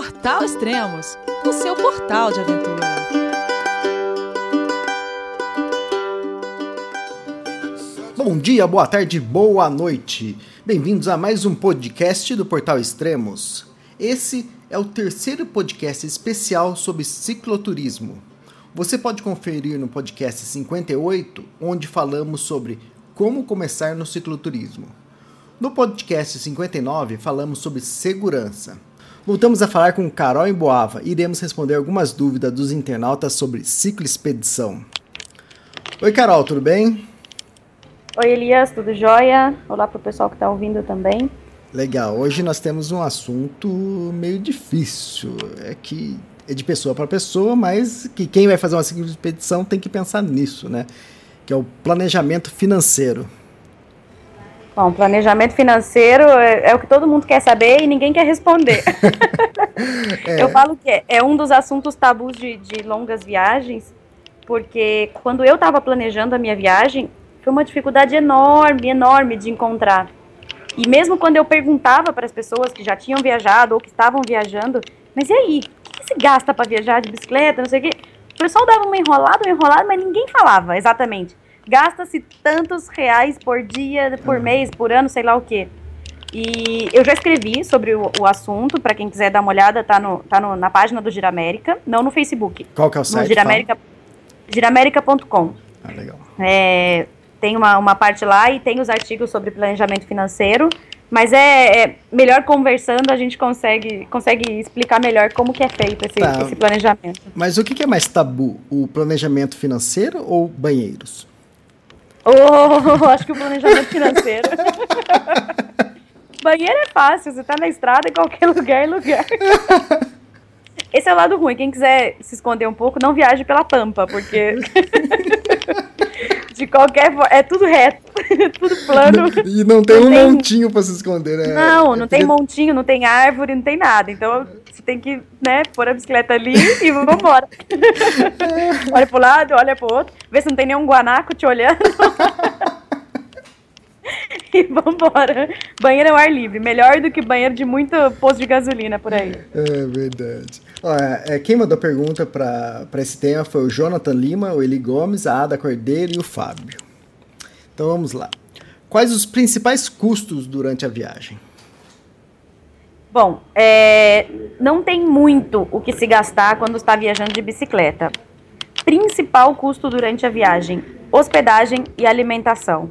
Portal Extremos, o seu portal de aventura. Bom dia, boa tarde, boa noite. Bem-vindos a mais um podcast do Portal Extremos. Esse é o terceiro podcast especial sobre cicloturismo. Você pode conferir no podcast 58, onde falamos sobre como começar no cicloturismo. No podcast 59, falamos sobre segurança. Voltamos a falar com Carol Emboava e iremos responder algumas dúvidas dos internautas sobre cicloexpedição. Oi, Carol, tudo bem? Oi, Elias, tudo jóia? Olá para o pessoal que está ouvindo também. Legal, hoje nós temos um assunto meio difícil. É que é de pessoa para pessoa, mas que quem vai fazer uma cicloexpedição tem que pensar nisso, né? Que é o planejamento financeiro. Bom, planejamento financeiro é, é, o que todo mundo quer saber e ninguém quer responder. é. Eu falo que é, é, um dos assuntos tabus de, de longas viagens, porque quando eu estava planejando a minha viagem, foi uma dificuldade enorme, enorme de encontrar. E mesmo quando eu perguntava para as pessoas que já tinham viajado ou que estavam viajando, mas e aí, o que se gasta para viajar de bicicleta, não sei o quê? O pessoal dava uma enrolada, uma enrolada, mas ninguém falava exatamente gasta-se tantos reais por dia, por uhum. mês, por ano, sei lá o quê. E eu já escrevi sobre o, o assunto, para quem quiser dar uma olhada, tá, no, tá no, na página do Giramérica, não no Facebook. Qual que é o site? Giramérica, giramérica.com. Ah, legal. É, tem uma, uma parte lá e tem os artigos sobre planejamento financeiro, mas é, é, melhor conversando a gente consegue, consegue explicar melhor como que é feito esse, tá. esse planejamento. Mas o que, que é mais tabu, o planejamento financeiro ou banheiros? Oh, acho que o planejamento financeiro. Banheiro é fácil, você tá na estrada, em qualquer lugar lugar. Esse é o lado ruim. Quem quiser se esconder um pouco, não viaje pela pampa, porque. De qualquer forma. É tudo reto, tudo plano. E não tem não um tem... montinho pra se esconder, né? Não, não é tem montinho, não tem árvore, não tem nada. Então você tem que, né, pôr a bicicleta ali e vambora. olha pro lado, olha pro outro, vê se não tem nenhum guanaco te olhando. e vambora. Banheiro ao ar livre. Melhor do que banheiro de muito posto de gasolina por aí. É verdade. Olha, é, quem mandou pergunta para esse tema foi o Jonathan Lima, o Eli Gomes, a Ada Cordeiro e o Fábio. Então vamos lá. Quais os principais custos durante a viagem? Bom, é, não tem muito o que se gastar quando está viajando de bicicleta. Principal custo durante a viagem: hospedagem e alimentação.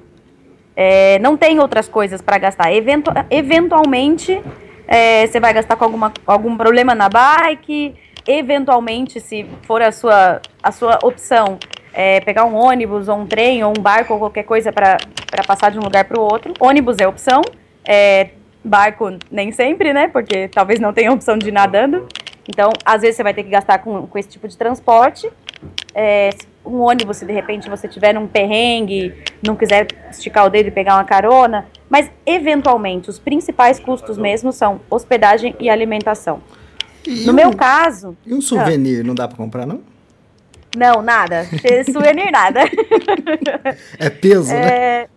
É, não tem outras coisas para gastar. Eventu eventualmente, é, você vai gastar com alguma, algum problema na bike. Eventualmente, se for a sua, a sua opção, é, pegar um ônibus ou um trem ou um barco ou qualquer coisa para passar de um lugar para o outro. Ônibus é opção, é, barco nem sempre, né? Porque talvez não tenha opção de ir nadando. Então, às vezes você vai ter que gastar com, com esse tipo de transporte. É, um ônibus, se de repente você tiver num perrengue, não quiser esticar o dedo e pegar uma carona, mas eventualmente os principais custos mesmo são hospedagem e alimentação. E no um, meu caso. E um souvenir ah, não dá para comprar, não? Não, nada. souvenir, nada. É peso, né? é, né?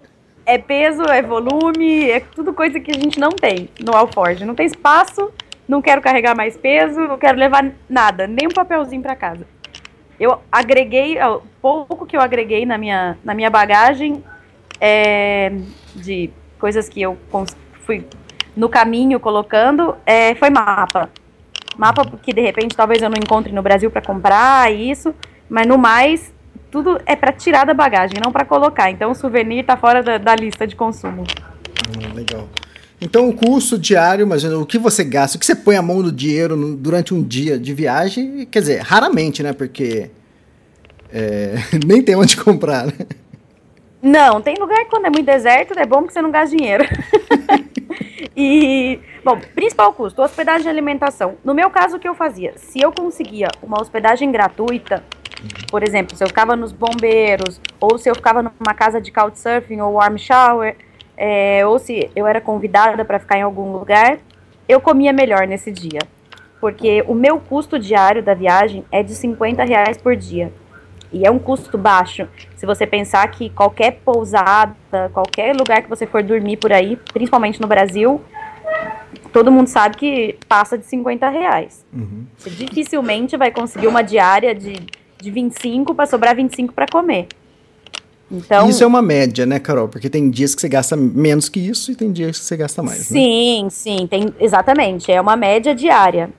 É peso, é volume, é tudo coisa que a gente não tem no Alford. Não tem espaço, não quero carregar mais peso, não quero levar nada, nem um papelzinho para casa. Eu agreguei, o pouco que eu agreguei na minha, na minha bagagem é, de coisas que eu fui no caminho colocando é, foi mapa. Mapa que de repente talvez eu não encontre no Brasil para comprar isso, mas no mais tudo é para tirar da bagagem, não para colocar. Então o souvenir está fora da, da, lista de consumo. Hum, legal. Então o custo diário, mas o que você gasta, o que você põe a mão no dinheiro no, durante um dia de viagem, quer dizer, raramente, né? Porque é, nem tem onde comprar, né? Não, tem lugar que quando é muito deserto, é bom que você não gasta dinheiro. e, bom, principal custo, hospedagem e alimentação. No meu caso, o que eu fazia? Se eu conseguia uma hospedagem gratuita, por exemplo, se eu ficava nos bombeiros, ou se eu ficava numa casa de couchsurfing ou warm shower, é, ou se eu era convidada para ficar em algum lugar, eu comia melhor nesse dia. Porque o meu custo diário da viagem é de 50 reais por dia. E é um custo baixo. Se você pensar que qualquer pousada, qualquer lugar que você for dormir por aí, principalmente no Brasil, todo mundo sabe que passa de 50 reais. Uhum. Você dificilmente vai conseguir uma diária de, de 25 para sobrar 25 para comer. Então, isso é uma média, né, Carol? Porque tem dias que você gasta menos que isso e tem dias que você gasta mais. Né? Sim, né? sim, tem, exatamente. É uma média diária.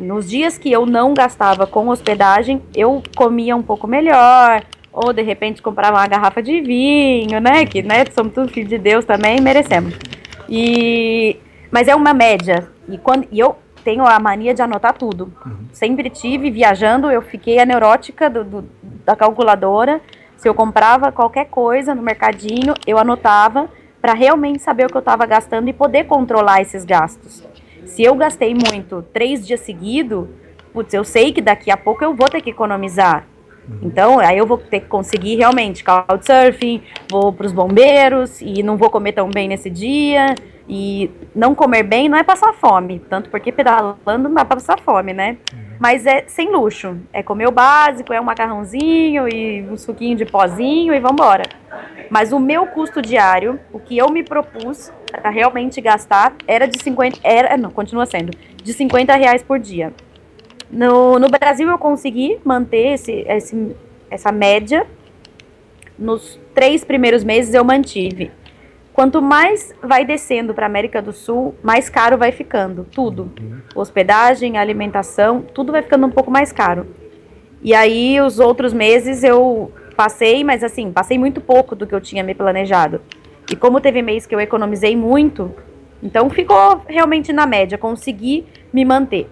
Nos dias que eu não gastava com hospedagem, eu comia um pouco melhor, ou de repente comprava uma garrafa de vinho, né? Que né, somos tudo filhos de Deus também, merecemos. E mas é uma média. E quando e eu tenho a mania de anotar tudo. Uhum. Sempre tive viajando, eu fiquei a neurótica do, do, da calculadora. Se eu comprava qualquer coisa no mercadinho, eu anotava para realmente saber o que eu estava gastando e poder controlar esses gastos. Se eu gastei muito três dias seguidos, putz, eu sei que daqui a pouco eu vou ter que economizar. Então, aí eu vou ter que conseguir realmente couchsurfing, vou para os bombeiros e não vou comer tão bem nesse dia. E não comer bem não é passar fome, tanto porque pedalando não dá para passar fome, né? Mas é sem luxo. É comer o básico, é um macarrãozinho e um suquinho de pozinho e vambora. Mas o meu custo diário, o que eu me propus para realmente gastar, era de 50. Era, não, continua sendo, de 50 reais por dia. No, no Brasil eu consegui manter esse, esse, essa média. Nos três primeiros meses eu mantive. Quanto mais vai descendo para a América do Sul, mais caro vai ficando tudo. Hospedagem, alimentação, tudo vai ficando um pouco mais caro. E aí os outros meses eu passei, mas assim, passei muito pouco do que eu tinha me planejado. E como teve mês que eu economizei muito, então ficou realmente na média, consegui me manter.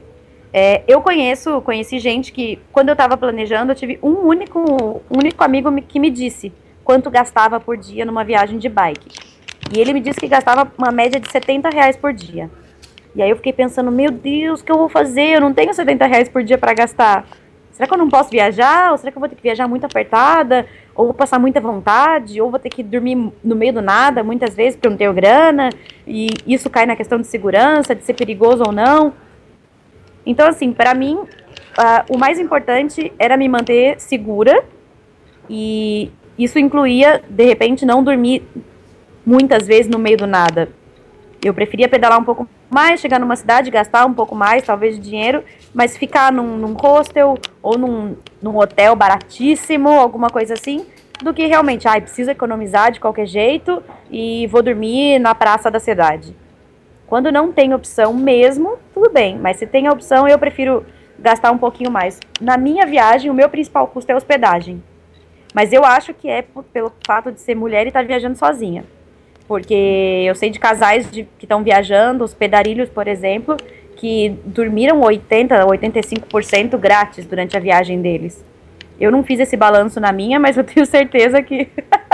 É, eu conheço, conheci gente que, quando eu estava planejando, eu tive um único, único amigo que me disse quanto gastava por dia numa viagem de bike. E ele me disse que gastava uma média de 70 reais por dia. E aí eu fiquei pensando, meu Deus, o que eu vou fazer? Eu não tenho 70 reais por dia para gastar. Será que eu não posso viajar? Ou será que eu vou ter que viajar muito apertada? Ou vou passar muita vontade? Ou vou ter que dormir no meio do nada, muitas vezes, porque eu não tenho grana? E isso cai na questão de segurança, de ser perigoso ou não. Então, assim, para mim, uh, o mais importante era me manter segura e isso incluía, de repente, não dormir muitas vezes no meio do nada. Eu preferia pedalar um pouco mais, chegar numa cidade, gastar um pouco mais, talvez, de dinheiro, mas ficar num, num hostel ou num, num hotel baratíssimo, alguma coisa assim, do que realmente, ai, ah, preciso economizar de qualquer jeito e vou dormir na praça da cidade. Quando não tem opção mesmo, tudo bem, mas se tem a opção, eu prefiro gastar um pouquinho mais. Na minha viagem, o meu principal custo é hospedagem. Mas eu acho que é pelo fato de ser mulher e estar tá viajando sozinha. Porque eu sei de casais de, que estão viajando, os pedarilhos, por exemplo, que dormiram 80, 85% grátis durante a viagem deles. Eu não fiz esse balanço na minha, mas eu tenho certeza que,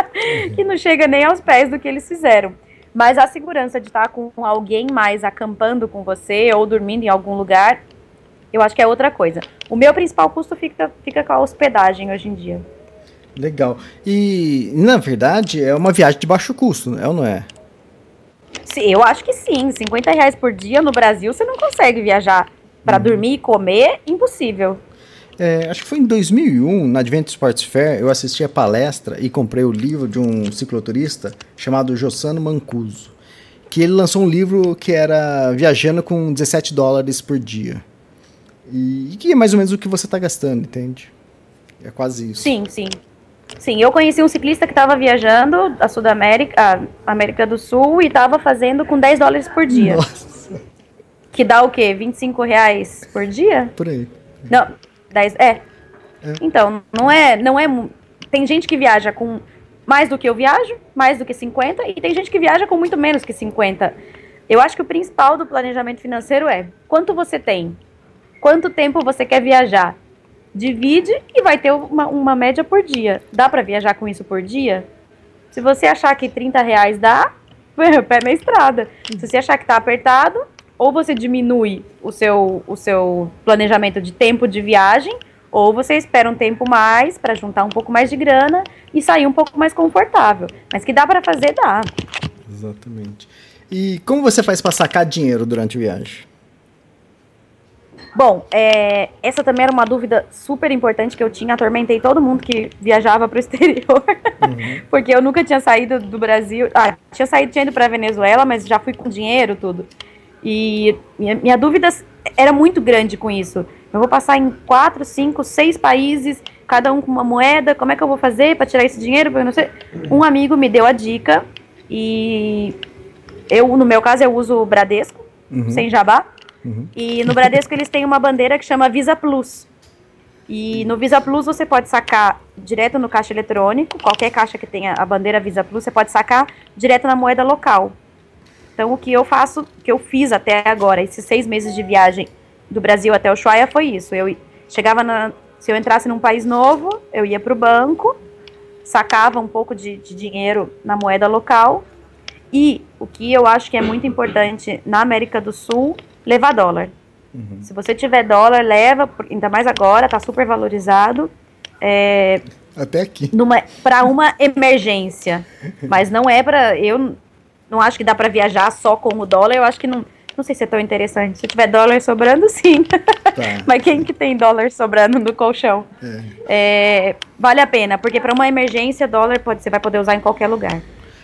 que não chega nem aos pés do que eles fizeram. Mas a segurança de estar com alguém mais acampando com você ou dormindo em algum lugar, eu acho que é outra coisa. O meu principal custo fica, fica com a hospedagem hoje em dia. Legal. E, na verdade, é uma viagem de baixo custo, é ou não é? Eu acho que sim. 50 reais por dia no Brasil, você não consegue viajar para uhum. dormir e comer, impossível. É, acho que foi em 2001, na Advent Sports Fair, eu assisti a palestra e comprei o livro de um cicloturista chamado Jossano Mancuso, que ele lançou um livro que era viajando com 17 dólares por dia. E que é mais ou menos o que você está gastando, entende? É quase isso. Sim, sim. Sim, eu conheci um ciclista que estava viajando da Sudamérica, a América do Sul, e estava fazendo com 10 dólares por dia. Nossa. Que dá o quê? 25 reais por dia? Por aí. Não, 10, é. é. Então, não é, não é. Tem gente que viaja com mais do que eu viajo, mais do que 50, e tem gente que viaja com muito menos que 50. Eu acho que o principal do planejamento financeiro é quanto você tem, quanto tempo você quer viajar. Divide e vai ter uma, uma média por dia. Dá para viajar com isso por dia? Se você achar que 30 reais dá, pé na estrada. Se você achar que tá apertado, ou você diminui o seu, o seu planejamento de tempo de viagem, ou você espera um tempo mais para juntar um pouco mais de grana e sair um pouco mais confortável. Mas que dá para fazer, dá. Exatamente. E como você faz para sacar dinheiro durante a viagem? Bom, é, essa também era uma dúvida super importante que eu tinha. Atormentei todo mundo que viajava para o exterior, uhum. porque eu nunca tinha saído do Brasil. Ah, tinha saído, tinha ido para Venezuela, mas já fui com dinheiro, tudo. E minha, minha dúvida era muito grande com isso. Eu vou passar em quatro, cinco, seis países, cada um com uma moeda. Como é que eu vou fazer para tirar esse dinheiro? Eu não sei. Um amigo me deu a dica e eu, no meu caso, eu uso o Bradesco, uhum. sem jabá. Uhum. E no Bradesco eles têm uma bandeira que chama Visa Plus. E no Visa Plus você pode sacar direto no caixa eletrônico, qualquer caixa que tenha a bandeira Visa Plus, você pode sacar direto na moeda local. Então o que eu faço, que eu fiz até agora, esses seis meses de viagem do Brasil até o Ushuaia foi isso. Eu chegava na, se eu entrasse num país novo, eu ia para o banco, sacava um pouco de, de dinheiro na moeda local e o que eu acho que é muito importante na América do Sul, levar dólar. Uhum. Se você tiver dólar, leva, ainda mais agora, está super valorizado. É, Até aqui. Para uma emergência. Mas não é para. Eu não acho que dá para viajar só com o dólar. Eu acho que não. Não sei se é tão interessante. Se tiver dólar sobrando, sim. Tá. Mas quem que tem dólar sobrando no colchão? É. É, vale a pena, porque para uma emergência, dólar pode, você vai poder usar em qualquer lugar.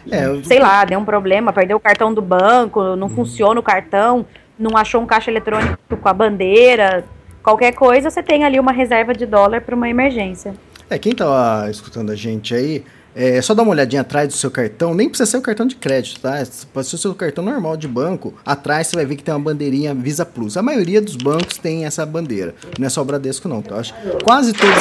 É, eu... Sei lá, deu um problema, perdeu o cartão do banco, não uhum. funciona o cartão, não achou um caixa eletrônico com a bandeira, qualquer coisa, você tem ali uma reserva de dólar para uma emergência. É, quem tá escutando a gente aí, é só dá uma olhadinha atrás do seu cartão, nem precisa ser o cartão de crédito, tá? Pode ser o seu cartão normal de banco. Atrás você vai ver que tem uma bandeirinha Visa Plus. A maioria dos bancos tem essa bandeira. Não é só o Bradesco, não. Então, acho quase todos,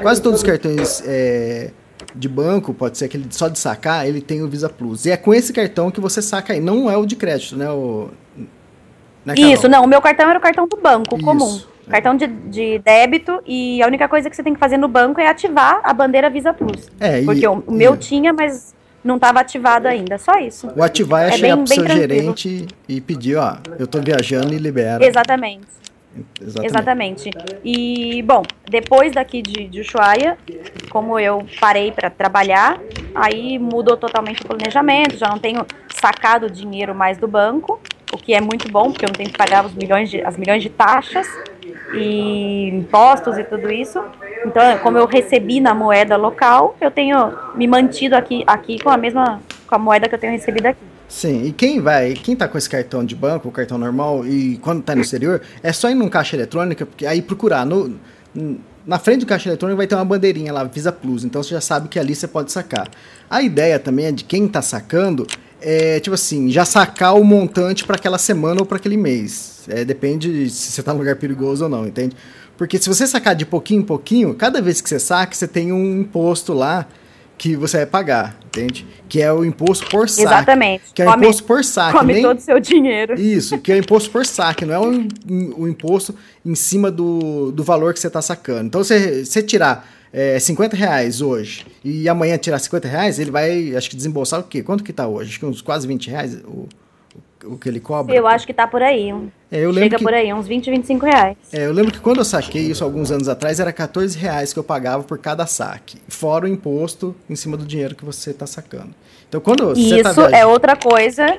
quase todos os cartões é, de banco, pode ser aquele só de sacar, ele tem o Visa Plus. E é com esse cartão que você saca aí. Não é o de crédito, né? O, né, Isso, não. O meu cartão era o cartão do banco, Isso, comum. É. Cartão de, de débito e a única coisa que você tem que fazer no banco é ativar a bandeira Visa Plus. É, porque e, o meu e... tinha, mas não estava ativado ainda. Só isso. O ativar é, é chegar bem, pro seu gerente e pedir, ó, eu tô viajando e libera. Exatamente. Exatamente. Exatamente. E, bom, depois daqui de, de Ushuaia, como eu parei para trabalhar, aí mudou totalmente o planejamento, já não tenho sacado dinheiro mais do banco, o que é muito bom, porque eu não tenho que pagar os milhões de, as milhões de taxas e impostos e tudo isso. Então, como eu recebi na moeda local, eu tenho me mantido aqui, aqui com a mesma com a moeda que eu tenho recebido aqui. Sim, e quem vai, quem tá com esse cartão de banco, o cartão normal, e quando tá no exterior, é só ir num caixa eletrônica, porque aí procurar no, na frente do caixa eletrônico vai ter uma bandeirinha lá, Visa Plus, então você já sabe que ali você pode sacar. A ideia também é de quem tá sacando, é tipo assim, já sacar o montante para aquela semana ou para aquele mês. É, depende se você tá num lugar perigoso ou não, entende? Porque se você sacar de pouquinho em pouquinho, cada vez que você saca, você tem um imposto lá que você vai pagar, entende? Que é o imposto por saque. Exatamente. Que é o come, imposto por saque. Come nem... todo o seu dinheiro. Isso, que é o imposto por saque, não é o, o imposto em cima do, do valor que você está sacando. Então, se você tirar é, 50 reais hoje e amanhã tirar 50 reais, ele vai, acho que, desembolsar o quê? Quanto que está hoje? Acho que uns quase 20 reais o, o que ele cobra? Eu acho que tá por aí. É, eu Chega que, por aí, uns 20, 25 reais. É, eu lembro que quando eu saquei isso alguns anos atrás, era 14 reais que eu pagava por cada saque. Fora o imposto em cima do dinheiro que você está sacando. Então, quando você tá Isso tá viajando... é outra coisa.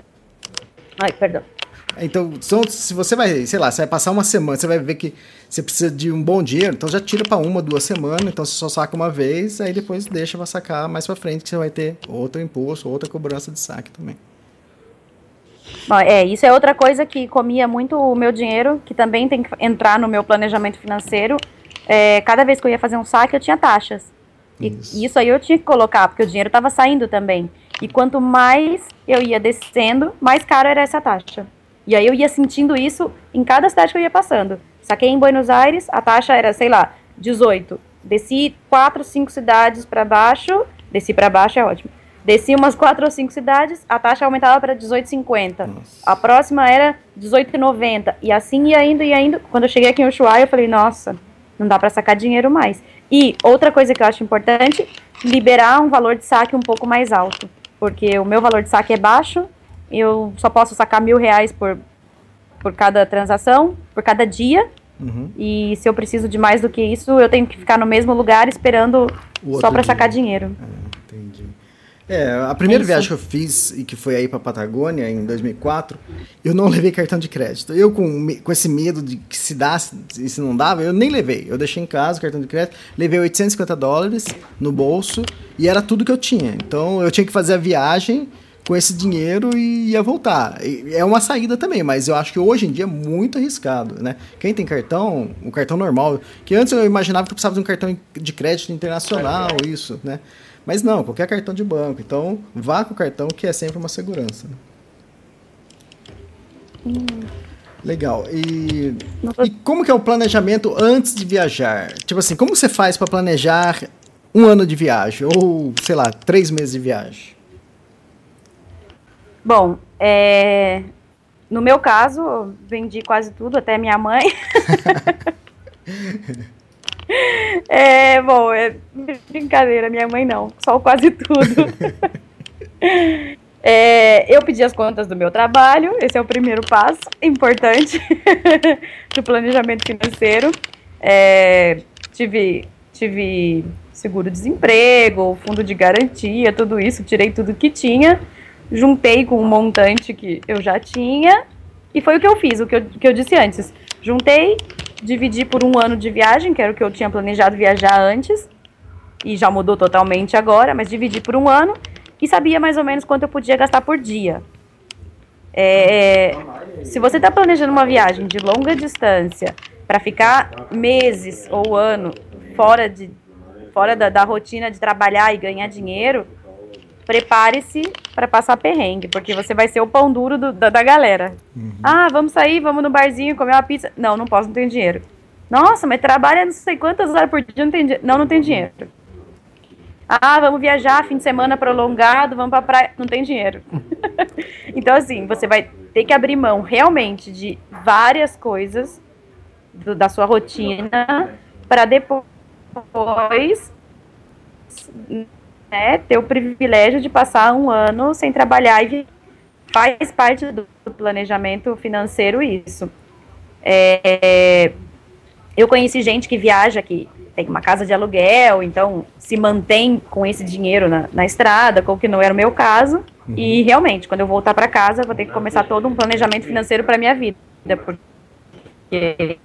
Ai, perdão. Então, se você vai, sei lá, você vai passar uma semana, você vai ver que você precisa de um bom dinheiro, então já tira para uma, duas semanas, então você só saca uma vez, aí depois deixa para sacar mais para frente, que você vai ter outro imposto, outra cobrança de saque também. Bom, é, isso é outra coisa que comia muito o meu dinheiro, que também tem que entrar no meu planejamento financeiro. É, cada vez que eu ia fazer um saque, eu tinha taxas. E isso. isso aí eu tinha que colocar, porque o dinheiro estava saindo também. E quanto mais eu ia descendo, mais caro era essa taxa. E aí eu ia sentindo isso em cada cidade que eu ia passando. Saquei em Buenos Aires, a taxa era, sei lá, 18. Desci quatro, cinco cidades para baixo, desci para baixo é ótimo. Descia umas quatro ou cinco cidades, a taxa aumentava para 18,50. A próxima era 18,90. E assim ia indo, ia indo. Quando eu cheguei aqui em Ushuaia, eu falei, nossa, não dá para sacar dinheiro mais. E outra coisa que eu acho importante, liberar um valor de saque um pouco mais alto. Porque o meu valor de saque é baixo, eu só posso sacar mil reais por, por cada transação, por cada dia. Uhum. E se eu preciso de mais do que isso, eu tenho que ficar no mesmo lugar esperando só para sacar dinheiro. É, entendi. É, a primeira é viagem que eu fiz, e que foi aí pra Patagônia, em 2004, eu não levei cartão de crédito. Eu, com, com esse medo de que se dá e se não dava, eu nem levei. Eu deixei em casa o cartão de crédito, levei 850 dólares no bolso, e era tudo que eu tinha. Então, eu tinha que fazer a viagem com esse dinheiro e ia voltar. É uma saída também, mas eu acho que hoje em dia é muito arriscado, né? Quem tem cartão, um cartão normal, que antes eu imaginava que eu precisava de um cartão de crédito internacional, isso, né? Mas não, qualquer cartão de banco. Então, vá com o cartão que é sempre uma segurança. Hum. Legal. E, e como que é o planejamento antes de viajar? Tipo assim, como você faz para planejar um ano de viagem ou, sei lá, três meses de viagem? Bom, é... no meu caso, vendi quase tudo, até minha mãe. é, bom, é brincadeira, minha mãe não, só quase tudo. É, eu pedi as contas do meu trabalho, esse é o primeiro passo importante do planejamento financeiro. É, tive, tive seguro-desemprego, fundo de garantia, tudo isso, tirei tudo que tinha, juntei com um montante que eu já tinha, e foi o que eu fiz, o que eu, que eu disse antes. Juntei, dividi por um ano de viagem, que era o que eu tinha planejado viajar antes, e já mudou totalmente agora, mas dividi por um ano e sabia mais ou menos quanto eu podia gastar por dia. É, se você está planejando uma viagem de longa distância para ficar meses ou ano fora, de, fora da, da rotina de trabalhar e ganhar dinheiro, prepare-se para passar perrengue, porque você vai ser o pão duro do, da, da, galera. Uhum. Ah, vamos sair, vamos no barzinho comer uma pizza. Não, não posso, não tenho dinheiro. Nossa, mas trabalha não sei quantas horas por dia, não tem Não, não tem dinheiro. Ah, vamos viajar, fim de semana prolongado, vamos pra praia. Não tem dinheiro. então, assim, você vai ter que abrir mão realmente de várias coisas do, da sua rotina para depois né, ter o privilégio de passar um ano sem trabalhar e faz parte do planejamento financeiro isso. É, eu conheci gente que viaja aqui tem uma casa de aluguel, então se mantém com esse dinheiro na, na estrada, como que não era o meu caso. Uhum. E realmente, quando eu voltar para casa, vou ter que começar todo um planejamento financeiro para minha vida, porque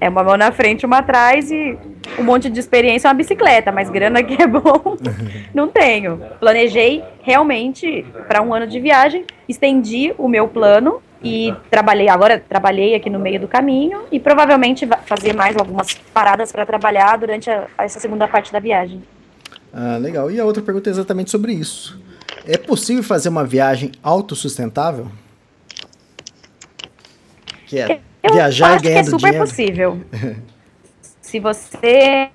é uma mão na frente, uma atrás e um monte de experiência, uma bicicleta, mas grana que é bom, não tenho. Planejei realmente para um ano de viagem, estendi o meu plano e trabalhei, agora trabalhei aqui no meio do caminho e provavelmente fazer mais algumas paradas para trabalhar durante a, essa segunda parte da viagem. Ah, legal. E a outra pergunta é exatamente sobre isso. É possível fazer uma viagem autossustentável? Que é Eu viajar acho que é super dinheiro? possível. Se você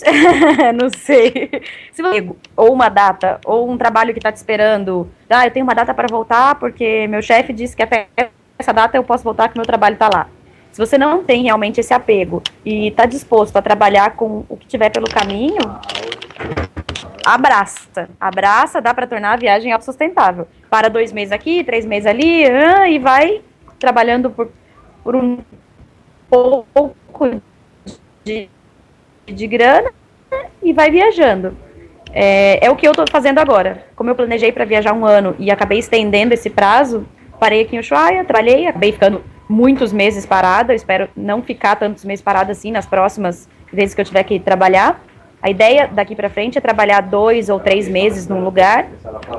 não sei. Se você, ou uma data, ou um trabalho que está te esperando. Ah, eu tenho uma data para voltar porque meu chefe disse que até essa data eu posso voltar que meu trabalho está lá. Se você não tem realmente esse apego e está disposto a trabalhar com o que tiver pelo caminho, abraça. Abraça, dá para tornar a viagem autossustentável. Para dois meses aqui, três meses ali, e vai trabalhando por, por um pouco de de grana e vai viajando. É, é o que eu estou fazendo agora. Como eu planejei para viajar um ano e acabei estendendo esse prazo, parei aqui em Ushuaia, trabalhei, acabei ficando muitos meses parada. espero não ficar tantos meses parada assim nas próximas vezes que eu tiver que trabalhar. A ideia daqui para frente é trabalhar dois ou três meses num lugar,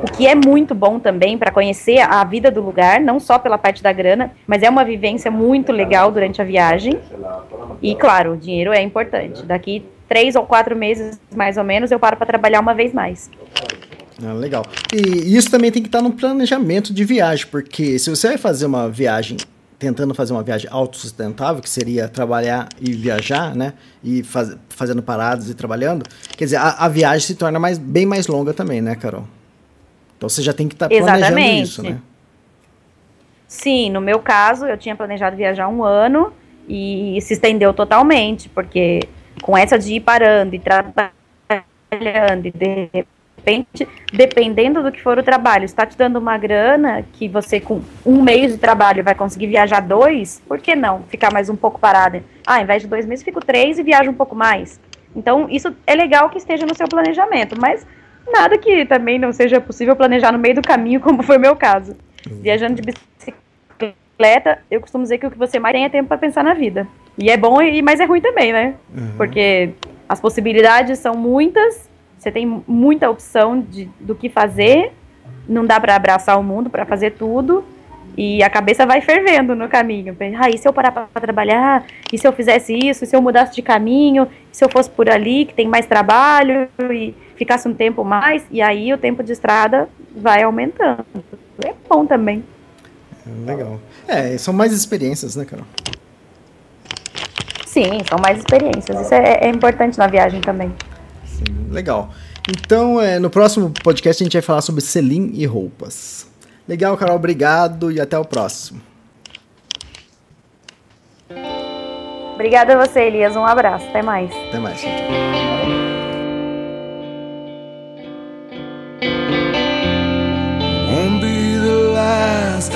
o que é muito bom também para conhecer a vida do lugar, não só pela parte da grana, mas é uma vivência muito legal durante a viagem. E claro, o dinheiro é importante. Daqui três ou quatro meses, mais ou menos, eu paro para trabalhar uma vez mais. Ah, legal. E isso também tem que estar no planejamento de viagem, porque se você vai fazer uma viagem tentando fazer uma viagem autossustentável, que seria trabalhar e viajar, né? E faz, fazendo paradas e trabalhando, quer dizer, a, a, viagem se torna mais, bem mais longa também, né, Carol? Então você já tem que estar tá planejando isso, né? Sim, no meu caso, eu tinha planejado viajar um ano e se estendeu totalmente, porque com essa de ir parando e trabalhando e de repente, dependendo do que for o trabalho, está te dando uma grana que você com um mês de trabalho vai conseguir viajar dois, por que não ficar mais um pouco parada? Ah, ao invés de dois meses, fico três e viajo um pouco mais. Então, isso é legal que esteja no seu planejamento, mas nada que também não seja possível planejar no meio do caminho, como foi o meu caso. Uhum. Viajando de bicicleta, eu costumo dizer que o que você mais tem é tempo para pensar na vida. E é bom, mas é ruim também, né? Uhum. Porque As possibilidades são muitas, você tem muita opção de, do que fazer, não dá para abraçar o mundo, para fazer tudo, e a cabeça vai fervendo no caminho. Ah, e se eu parar para trabalhar? E se eu fizesse isso? E se eu mudasse de caminho? E se eu fosse por ali, que tem mais trabalho? E ficasse um tempo mais? E aí o tempo de estrada vai aumentando. É bom também. Legal. É, são mais experiências, né, Carol? Sim, são mais experiências. Isso é, é importante na viagem também. Legal. Então, é, no próximo podcast a gente vai falar sobre selim e roupas. Legal, Carol, obrigado e até o próximo. Obrigada a você, Elias. Um abraço. Até mais. Até mais. Tchau, Won't be the last